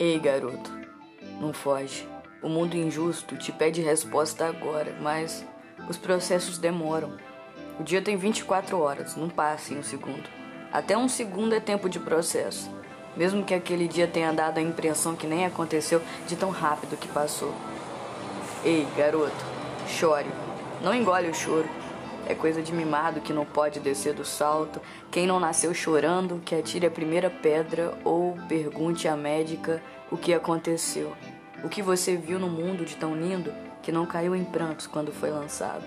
Ei, garoto, não foge. O mundo injusto te pede resposta agora, mas os processos demoram. O dia tem 24 horas, não passa em um segundo. Até um segundo é tempo de processo. Mesmo que aquele dia tenha dado a impressão que nem aconteceu de tão rápido que passou. Ei, garoto, chore. Não engole o choro. É coisa de mimado que não pode descer do salto. Quem não nasceu chorando, que atire a primeira pedra ou pergunte à médica o que aconteceu. O que você viu no mundo de tão lindo que não caiu em prantos quando foi lançado.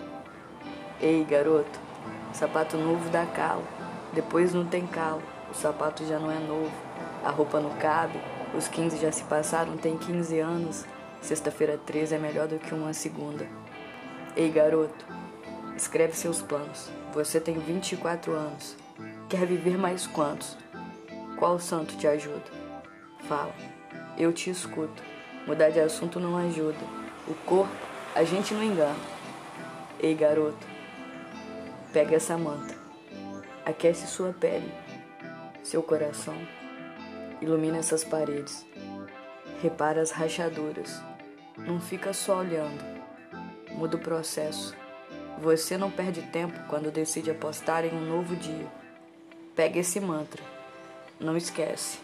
Ei, garoto, sapato novo dá calo. Depois não tem calo. O sapato já não é novo. A roupa não cabe. Os 15 já se passaram, tem 15 anos. Sexta-feira 13 é melhor do que uma segunda. Ei, garoto, Escreve seus planos. Você tem 24 anos. Quer viver mais quantos? Qual santo te ajuda? Fala. Eu te escuto. Mudar de assunto não ajuda. O corpo, a gente não engana. Ei, garoto. Pega essa manta. Aquece sua pele, seu coração. Ilumina essas paredes. Repara as rachaduras. Não fica só olhando. Muda o processo. Você não perde tempo quando decide apostar em um novo dia. Pegue esse mantra. Não esquece.